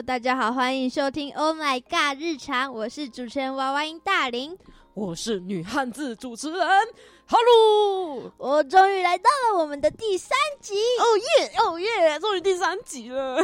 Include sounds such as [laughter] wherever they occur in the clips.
Hello，大家好，欢迎收听 Oh My God 日常，我是主持人娃娃音大林，我是女汉子主持人哈喽，我终于来到了我们的第三集，哦耶，哦耶，终于第三集了。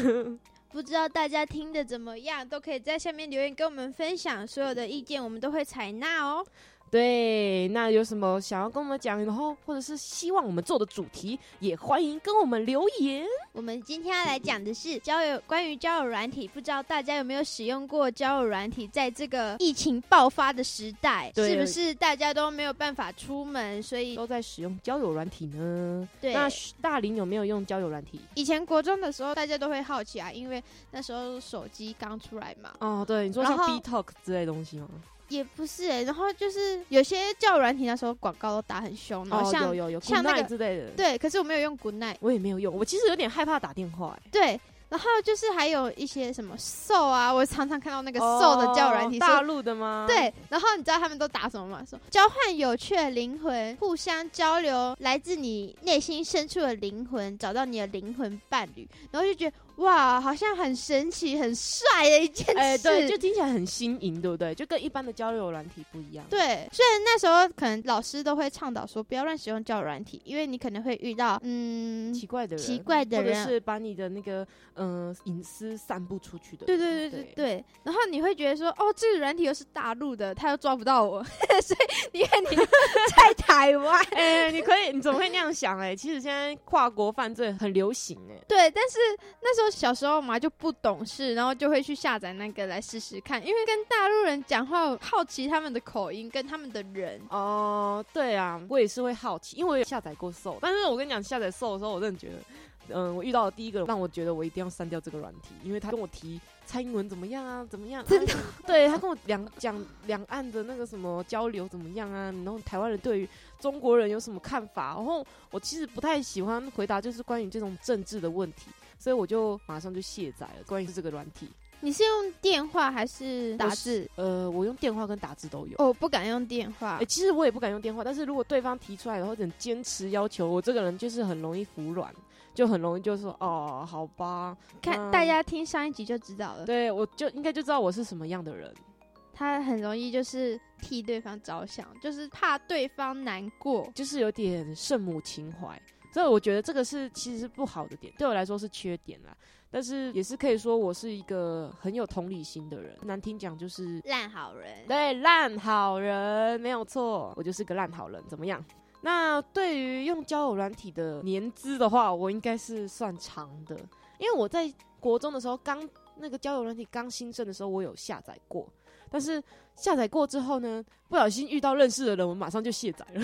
[laughs] 不知道大家听的怎么样，都可以在下面留言跟我们分享，所有的意见我们都会采纳哦。对，那有什么想要跟我们讲，然后或者是希望我们做的主题，也欢迎跟我们留言。我们今天要来讲的是交友，关于交友软体，不知道大家有没有使用过交友软体？在这个疫情爆发的时代，是不是大家都没有办法出门，所以都在使用交友软体呢？对，那大林有没有用交友软体？以前国中的时候，大家都会好奇啊，因为那时候手机刚出来嘛。哦，对，你说像 B Talk 之类东西吗？也不是哎，然后就是有些教软体那时候广告都打很凶，然后像有有有像那个之类的，对，可是我没有用 Good Night，我也没有用，我其实有点害怕打电话哎，对。然后就是还有一些什么瘦啊，我常常看到那个瘦的交友软体，大陆的吗？对。然后你知道他们都打什么吗？说交换有趣的灵魂，互相交流来自你内心深处的灵魂，找到你的灵魂伴侣。然后就觉得哇，好像很神奇、很帅的一件事。哎，对，就听起来很新颖，对不对？就跟一般的交流软体不一样。对。虽然那时候可能老师都会倡导说不要乱使用交友软体，因为你可能会遇到嗯奇怪的人，奇怪的人，或者是把你的那个。嗯，隐私散布出去的。对对对对对。然后你会觉得说，哦，这个软体又是大陆的，他又抓不到我，[laughs] 所以你看你在台湾，[laughs] 哎，你可以，你怎么会那样想？哎，其实现在跨国犯罪很流行，哎。对，但是那时候小时候嘛就不懂事，然后就会去下载那个来试试看，因为跟大陆人讲话，好奇他们的口音跟他们的人。哦，对啊，我也是会好奇，因为我有下载过 Soul，但是我跟你讲，下载 Soul 的时候，我真的觉得。嗯，我遇到的第一个让我觉得我一定要删掉这个软体，因为他跟我提蔡英文怎么样啊，怎么样？真的？[laughs] 对他跟我两讲两岸的那个什么交流怎么样啊？然后台湾人对于中国人有什么看法？然后我其实不太喜欢回答，就是关于这种政治的问题，所以我就马上就卸载了。关于这个软体，你是用电话还是打字？呃，我用电话跟打字都有。哦，不敢用电话。哎，其实我也不敢用电话，但是如果对方提出来，然后很坚持要求，我这个人就是很容易服软。就很容易就说哦，好吧，看大家听上一集就知道了。对，我就应该就知道我是什么样的人。他很容易就是替对方着想，就是怕对方难过，就是有点圣母情怀。所以我觉得这个是其实是不好的点，对我来说是缺点啦。但是也是可以说我是一个很有同理心的人。难听讲就是烂好人。对，烂好人没有错，我就是个烂好人。怎么样？那对于用交友软体的年资的话，我应该是算长的，因为我在国中的时候刚那个交友软体刚兴盛的时候，我有下载过，但是下载过之后呢，不小心遇到认识的人，我马上就卸载了，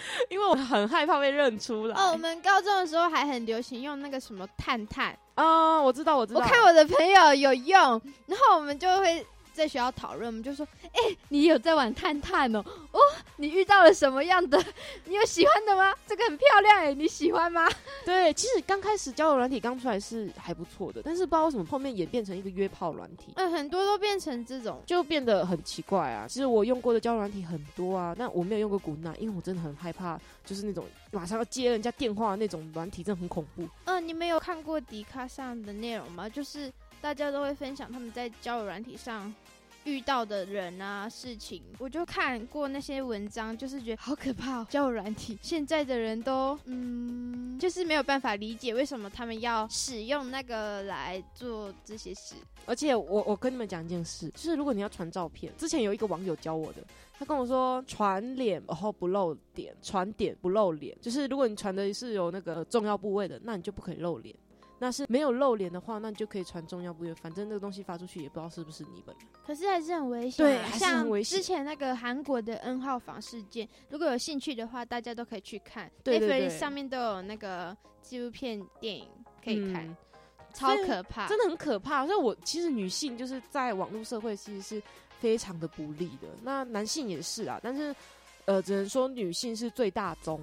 [laughs] 因为我很害怕被认出来。哦，我们高中的时候还很流行用那个什么探探啊，我知道，我知道，我看我的朋友有用，然后我们就会。在学校讨论，我们就说：“哎，你有在玩探探哦？哦，你遇到了什么样的？[laughs] 你有喜欢的吗？这个很漂亮哎，你喜欢吗？”对，其实刚开始交友软体刚出来是还不错的，但是不知道为什么后面演变成一个约炮软体。嗯，很多都变成这种，就变得很奇怪啊。其实我用过的交友软体很多啊，但我没有用过古娜，因为我真的很害怕，就是那种马上要接人家电话的那种软体，真的很恐怖。嗯，你们有看过迪卡上的内容吗？就是大家都会分享他们在交友软体上。遇到的人啊，事情，我就看过那些文章，就是觉得好可怕。交友软体，现在的人都，嗯，就是没有办法理解为什么他们要使用那个来做这些事。而且，我我跟你们讲一件事，就是如果你要传照片，之前有一个网友教我的，他跟我说传脸然后不露点，传点不露脸，就是如果你传的是有那个重要部位的，那你就不可以露脸。那是没有露脸的话，那你就可以传重要部位。反正那个东西发出去也不知道是不是你本人。可是还是很危险，对，还是很危险。之前那个韩国的 N 号房事件，如果有兴趣的话，大家都可以去看。对对对，上面都有那个纪录片电影可以看，超可怕，真的很可怕。所以，我其实女性就是在网络社会其实是非常的不利的。那男性也是啊，但是呃，只能说女性是最大宗。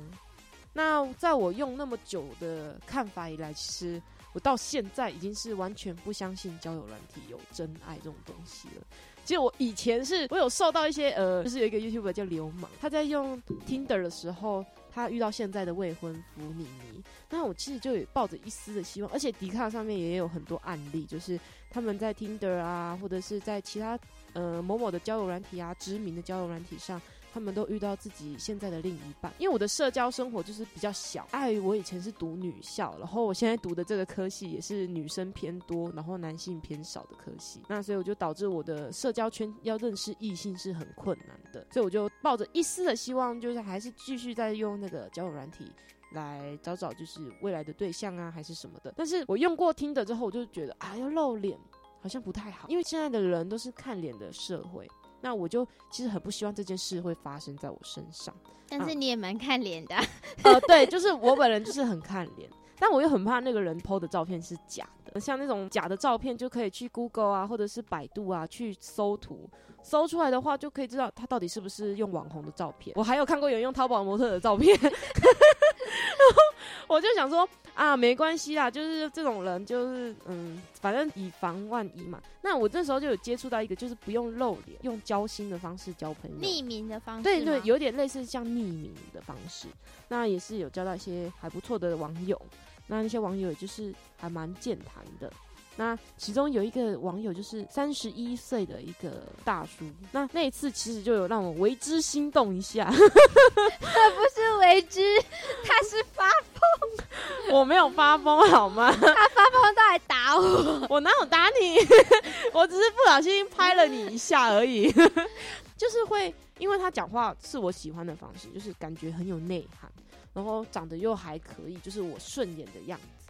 那在我用那么久的看法以来，其实。我到现在已经是完全不相信交友软体有真爱这种东西了，其实我以前是我有受到一些呃，就是有一个 YouTuber 叫流氓，他在用 Tinder 的时候，他遇到现在的未婚夫妮妮。那我其实就有抱着一丝的希望，而且迪卡上面也有很多案例，就是他们在 Tinder 啊，或者是在其他呃某某的交友软体啊，知名的交友软体上。他们都遇到自己现在的另一半，因为我的社交生活就是比较小。碍于我以前是读女校，然后我现在读的这个科系也是女生偏多，然后男性偏少的科系，那所以我就导致我的社交圈要认识异性是很困难的。所以我就抱着一丝的希望，就是还是继续在用那个交友软体来找找就是未来的对象啊，还是什么的。但是我用过听的之后，我就觉得啊，要露脸好像不太好，因为现在的人都是看脸的社会。那我就其实很不希望这件事会发生在我身上，但是你也蛮看脸的。呃，对，就是我本人就是很看脸，但我又很怕那个人 PO 的照片是假的。像那种假的照片，就可以去 Google 啊，或者是百度啊去搜图，搜出来的话就可以知道他到底是不是用网红的照片。我还有看过有人用淘宝模特的照片。[laughs] [laughs] 我就想说啊，没关系啦，就是这种人，就是嗯，反正以防万一嘛。那我这时候就有接触到一个，就是不用露脸，用交心的方式交朋友，匿名的方式，对对，有点类似像匿名的方式。那也是有交到一些还不错的网友，那那些网友也就是还蛮健谈的。那其中有一个网友就是三十一岁的一个大叔，那那一次其实就有让我为之心动一下。他不是为之，[laughs] 他是发疯。我没有发疯好吗？他发疯都来打我，我哪有打你？[laughs] 我只是不小心拍了你一下而已。[laughs] 就是会，因为他讲话是我喜欢的方式，就是感觉很有内涵，然后长得又还可以，就是我顺眼的样子。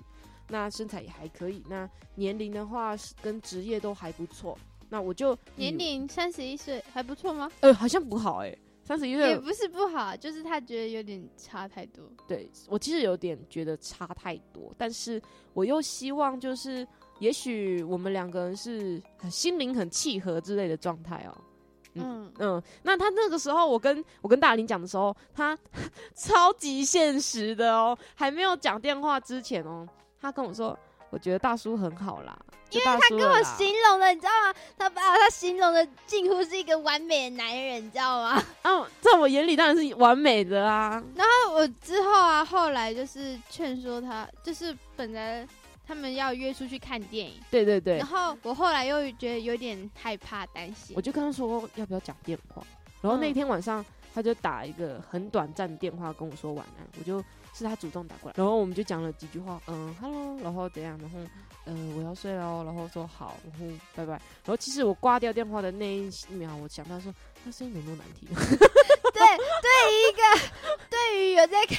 那身材也还可以，那年龄的话是跟职业都还不错。那我就年龄三十一岁还不错吗？呃，好像不好哎，三十一岁也不是不好，就是他觉得有点差太多。对我其实有点觉得差太多，但是我又希望就是也许我们两个人是很心灵很契合之类的状态哦。嗯嗯，那他那个时候我跟我跟大林讲的时候，他 [laughs] 超级现实的哦，还没有讲电话之前哦。他跟我说：“我觉得大叔很好啦，因为他跟我形容的，你知道吗？他把他形容的近乎是一个完美的男人，你知道吗？哦，[laughs] 在我眼里当然是完美的啊。然后我之后啊，后来就是劝说他，就是本来他们要约出去看电影，对对对。然后我后来又觉得有点害怕、担心，我就跟他说要不要讲电话。然后那天晚上他就打一个很短暂的电话跟我说晚安，我就。是他主动打过来，然后我们就讲了几句话，嗯，hello，然后怎样，然后，嗯，我要睡了，然后说好，然后拜拜。然后其实我挂掉电话的那一秒，我想到说，他声音有多难听。[laughs] 对，对于一个 [laughs] 对于有在看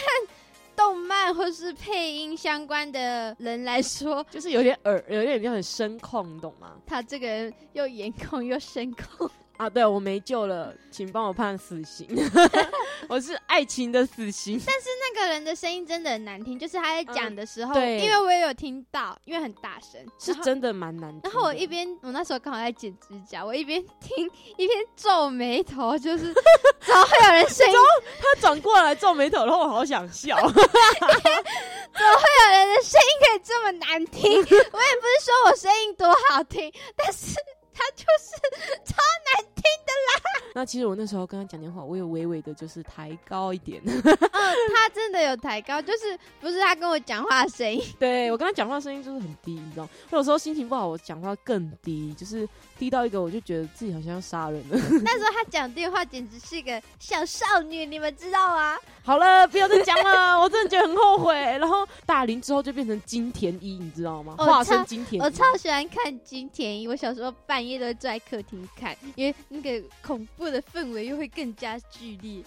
动漫或是配音相关的人来说，就是有点耳，有点就很声控，你懂吗？他这个人又颜控又声控。啊，对我没救了，请帮我判死刑。[laughs] 我是爱情的死刑。但是那个人的声音真的很难听，就是他在讲的时候，对，因为我也有听到，因为很大声，是真的蛮难听。然后我一边，我那时候刚好在剪指甲，我一边听一边皱眉头，就是 [laughs] 怎么会有人声音？他转过来皱眉头，然后我好想笑。[laughs] [laughs] 怎么会有人的声音可以这么难听？我也不是说我声音多好听，但是。他就是超难听的啦。那其实我那时候跟他讲电话，我有微微的就是抬高一点。嗯，[laughs] 他真的有抬高，就是不是他跟我讲话的声音。对我跟他讲话声音就是很低，你知道我有时候心情不好，我讲话更低，就是低到一个我就觉得自己好像要杀人了。[laughs] 那时候他讲电话简直是一个小少女，你们知道吗？好了，不要再讲了，[laughs] 我真的觉得很后悔。然后大林之后就变成金田一，你知道吗？化身金田一。我超喜欢看金田一，我小时候半夜都坐在客厅看，因为那个恐怖的氛围又会更加剧烈。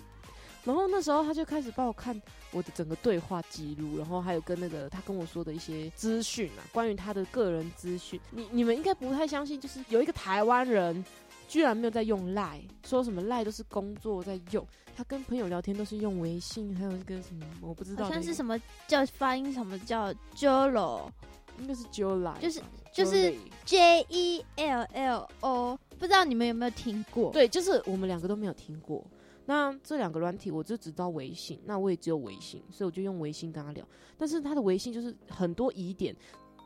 然后那时候他就开始帮我看我的整个对话记录，然后还有跟那个他跟我说的一些资讯啊，关于他的个人资讯。你你们应该不太相信，就是有一个台湾人居然没有在用赖，说什么赖都是工作在用。他跟朋友聊天都是用微信，还有一个什么我不知道，好像是什么叫发音，什么叫 Jolo，应该是 Jola，就是就是 J E L L O，不知道你们有没有听过？对，就是我们两个都没有听过。那这两个软体我就只知道微信，那我也只有微信，所以我就用微信跟他聊。但是他的微信就是很多疑点，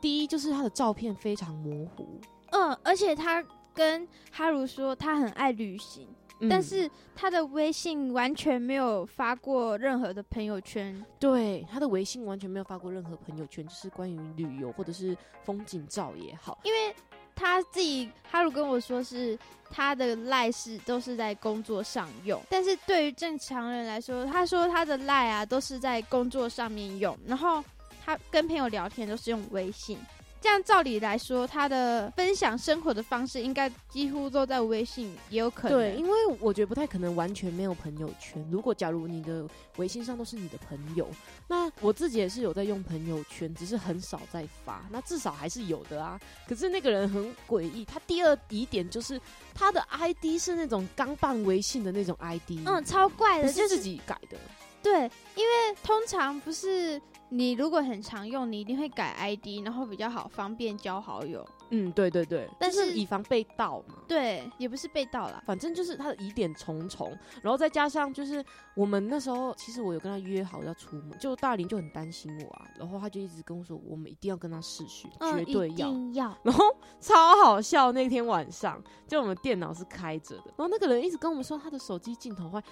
第一就是他的照片非常模糊，嗯，而且他。跟哈如说他很爱旅行，嗯但是他的微信完全没有发过任何的朋友圈。对他的微信完全没有发过任何朋友圈，就是关于旅游或者是风景照也好。因为他自己哈鲁跟我说是他的赖是都是在工作上用，但是对于正常人来说，他说他的赖啊都是在工作上面用，然后他跟朋友聊天都是用微信。这样照理来说，他的分享生活的方式应该几乎都在微信，也有可能。对，因为我觉得不太可能完全没有朋友圈。如果假如你的微信上都是你的朋友，那我自己也是有在用朋友圈，只是很少在发。那至少还是有的啊。可是那个人很诡异，他第二疑点就是他的 ID 是那种刚办微信的那种 ID，嗯，超怪的，不就是是自己改的。对，因为通常不是你如果很常用，你一定会改 ID，然后比较好方便交好友。嗯，对对对，但就是以防被盗嘛。对，也不是被盗啦。反正就是他的疑点重重，然后再加上就是我们那时候，其实我有跟他约好要出门，就大林就很担心我啊，然后他就一直跟我说，我们一定要跟他试训，嗯，绝对要。定要。然后超好笑，那天晚上就我们电脑是开着的，然后那个人一直跟我们说他的手机镜头坏，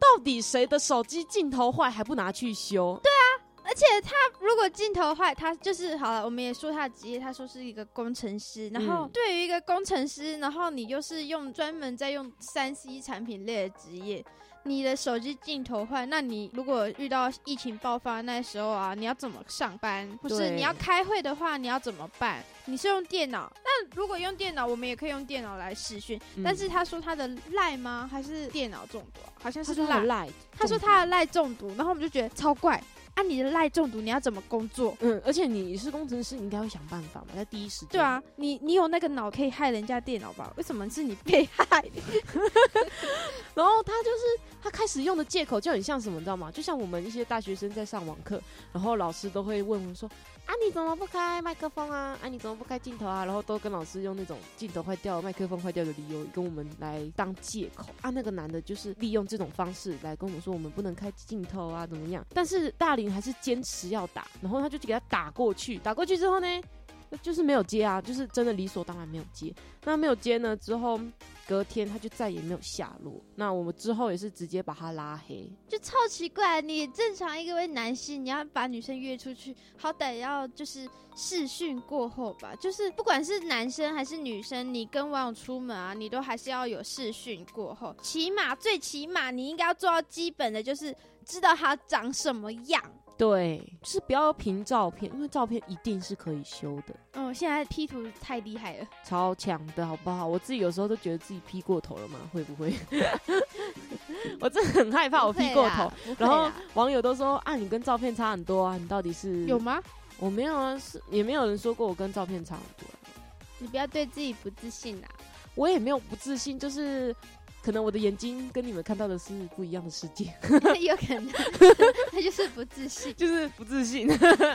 到底谁的手机镜头坏还不拿去修？对，而且他如果镜头坏，他就是好了。我们也说他的职业，他说是一个工程师。然后嗯对于一个工程师，然后你又是用专门在用三 C 产品类的职业，你的手机镜头坏，那你如果遇到疫情爆发那时候啊，你要怎么上班？不是你要开会的话，你要怎么办？你是用电脑？那如果用电脑，我们也可以用电脑来视讯。嗯但是他说他的赖吗？还是电脑中毒啊？好像是。赖，他说他的赖中毒，然后我们就觉得超怪。啊，你的赖中毒，你要怎么工作？嗯，而且你是工程师，你应该会想办法嘛，在第一时间。对啊，你你有那个脑可以害人家电脑吧？为什么是你被害？[laughs] 然后他就是他开始用的借口就很像什么，你知道吗？就像我们一些大学生在上网课，然后老师都会问我们说：“啊，你怎么不开麦克风啊？啊，你怎么不开镜头啊？”然后都跟老师用那种镜头坏掉、麦克风坏掉的理由跟我们来当借口啊。那个男的就是利用这种方式来跟我们说我们不能开镜头啊，怎么样？但是大林还是坚持要打，然后他就给他打过去，打过去之后呢？就是没有接啊，就是真的理所当然没有接。那没有接呢之后，隔天他就再也没有下落。那我们之后也是直接把他拉黑。就超奇怪。你正常一个位男性，你要把女生约出去，好歹要就是试训过后吧。就是不管是男生还是女生，你跟网友出门啊，你都还是要有试训过后，起码最起码你应该要做到基本的，就是知道他长什么样。对，就是不要凭照片，因为照片一定是可以修的，嗯，现在 P 图太厉害了。超强的好不好？我自己有时候都觉得自己 P 过头了嘛，会不会？[laughs] 我真的很害怕我 P 过头。然后网友都说啊，你跟照片差很多啊，你到底是有？吗？我没有啊，是也没有人说过我跟照片差很多啊、你不要对自己不自信啊。我也没有不自信，就是可能我的眼睛跟你们看到的是不一样的世界。[laughs] 有可能 [laughs] 他就是不自信。就是不自信。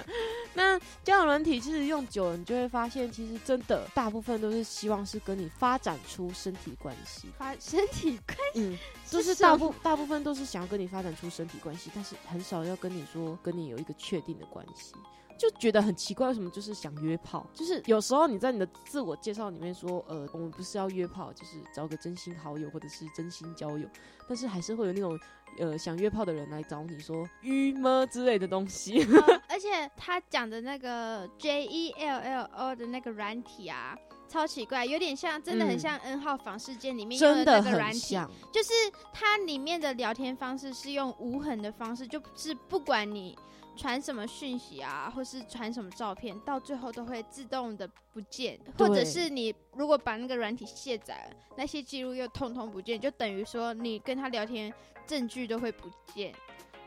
[laughs] 那交友软体其实用久了，你就会发现，其实真的大部分都是希望是跟你发展出身体关系。发身体关嗯，就是大部大部分都是想要跟你发展出身体关系，但是很少要跟你说跟你有一个确定的关系。就觉得很奇怪，为什么就是想约炮？就是有时候你在你的自我介绍里面说，呃，我们不是要约炮，就是找个真心好友或者是真心交友，但是还是会有那种呃想约炮的人来找你说约吗之类的东西。[laughs] 而且他讲的那个 J E L L O 的那个软体啊，超奇怪，有点像，真的很嗯像 N 号房事件里面用真的那个软体，像，就是它里面的聊天方式是用无痕的方式，就是不管你传什么讯息啊，或是传什么照片，到最后都会自动的不见，或者对是你如果把那个软体卸载了，那些记录又通通不见，就等于说你跟他聊天证据都会不见。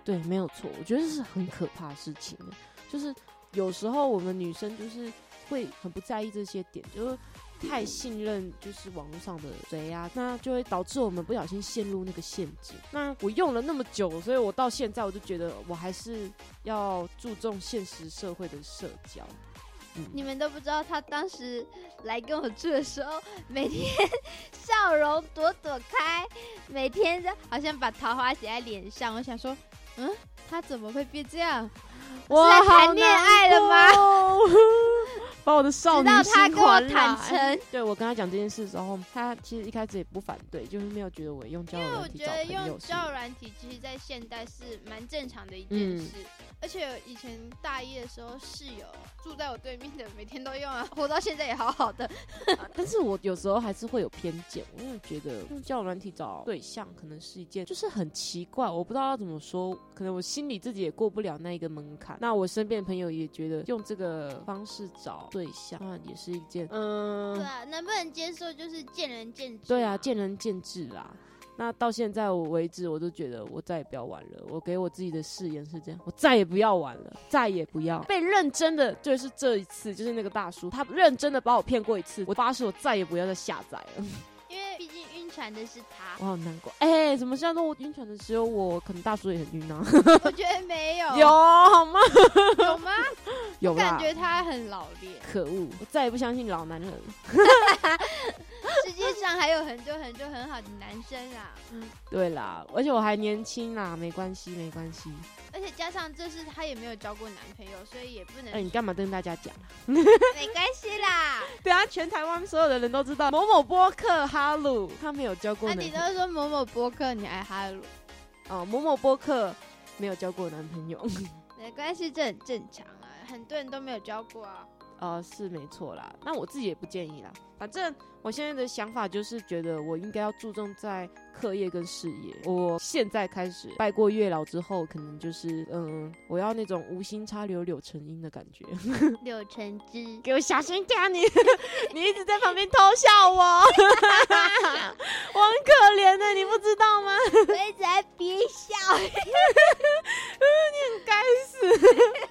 对，没有错，我觉得这是很可怕的事情。就是有时候我们女生就是会很不在意这些点，就是太信任就是网络上的谁啊，那就会导致我们不小心陷入那个陷阱。那我用了那么久，所以我到现在我就觉得我还是要注重现实社会的社交。嗯你们都不知道，他当时来跟我住的时候，每天笑容朵朵开，每天就好像把桃花写在脸上。我想说，嗯，他怎么会变这样？我在谈恋爱了吗吗？把我的少女心到他跟我还坦来。诚。[laughs] 对我跟他讲这件事的时候，他其实一开始也不反对，就是没有觉得我用交因为我友软体找觉得用朋友是交友软体，其实在现代是蛮正常的一件嗯事。而且以前大一的时候，室友住在我对面的，每天都用啊，活到现在也好好的。[laughs] 但是我有时候还是会有偏见，我为觉得用交友软体找对象可能是一件就是很奇怪，我不知道要怎么说，可能我心里自己也过不了那一个门槛。那我身边的朋友也觉得用这个方式找对象，那也是一件嗯对，啊，能不能接受就是见仁见智。对啊，见仁见智啦。那到现在我为止，我都觉得我再也不要玩了。我给我自己的誓言是这样，我再也不要玩了，再也不要被认真的，就是这一次，就是那个大叔，他认真的把我骗过一次，我发誓我再也不要再下载了。的是他，我好难过。哎、怎么现在都晕船的只有我？可能大叔也很晕啊。我觉得没有，[laughs] 有好吗？有吗？[laughs] 有啦感。觉他很老练。可恶！我再也不相信老男人。[laughs] 上还有很多很多很好的男生啊，嗯对啦，而且我还年轻啦，没关系，没关系。而且加上这是他也没有交过男朋友，所以也不能哎、你干嘛跟大家讲啊？[laughs] 没关系啦。对啊，全台湾所有的人都知道某某播客哈鲁他没有交过那、啊你。都说某某播客你爱哈鲁，哦，某某播客没有交过男朋友。[laughs] 没关系，这很正常啊，很多人都没有交过啊。呃，是没错啦，那我自己也不建议啦。反正我现在的想法就是觉得我应该要注重在课业跟事业。我现在开始拜过月老之后，可能就是嗯，我要那种无心插柳柳成荫的感觉。[laughs] 柳成枝，给我小心点啊你！[laughs] 你一直在旁边偷笑我，[laughs] 我很可怜的，你不知道吗？我一直在憋笑。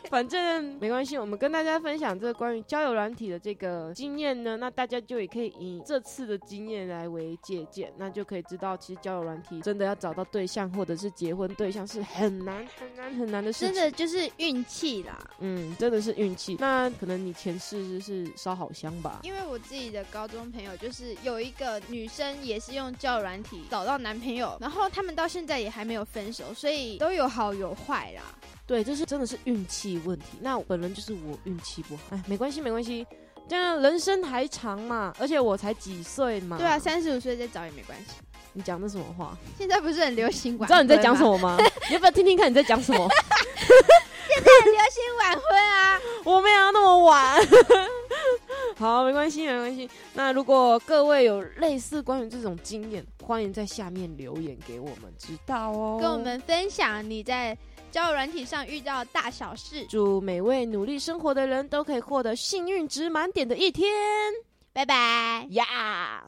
反正没关系，我们跟大家分享这个关于交友软体的这个经验呢，那大家就也可以以这次的经验来为借鉴，那就可以知道，其实交友软体真的要找到对象或者是结婚对象是很难很难很难的事情。真的就是运气啦，嗯，真的是运气。那可能你前世是烧好香吧？因为我自己的高中朋友就是有一个女生也是用交友软体找到男朋友，然后他们到现在也还没有分手，所以都有好有坏啦。对，这是真的是运气问题。那本人就是我运气不好，哎，没关系没关系，这样人生还长嘛，而且我才几岁嘛。对啊，三十五岁再找也没关系。你讲的什么话？[laughs] 现在不是很流行晚婚你知道你在讲什么？么吗？[laughs] 你要不要听听看你在讲什么？[laughs] 很流行晚婚啊！我没有要那么晚。好，没关系，没关系。那如果各位有类似关于这种经验，欢迎在下面留言给我们知道哦。跟我们分享你在交友软体上遇到大小事。祝每位努力生活的人都可以获得幸运值满点的一天拜拜。呀！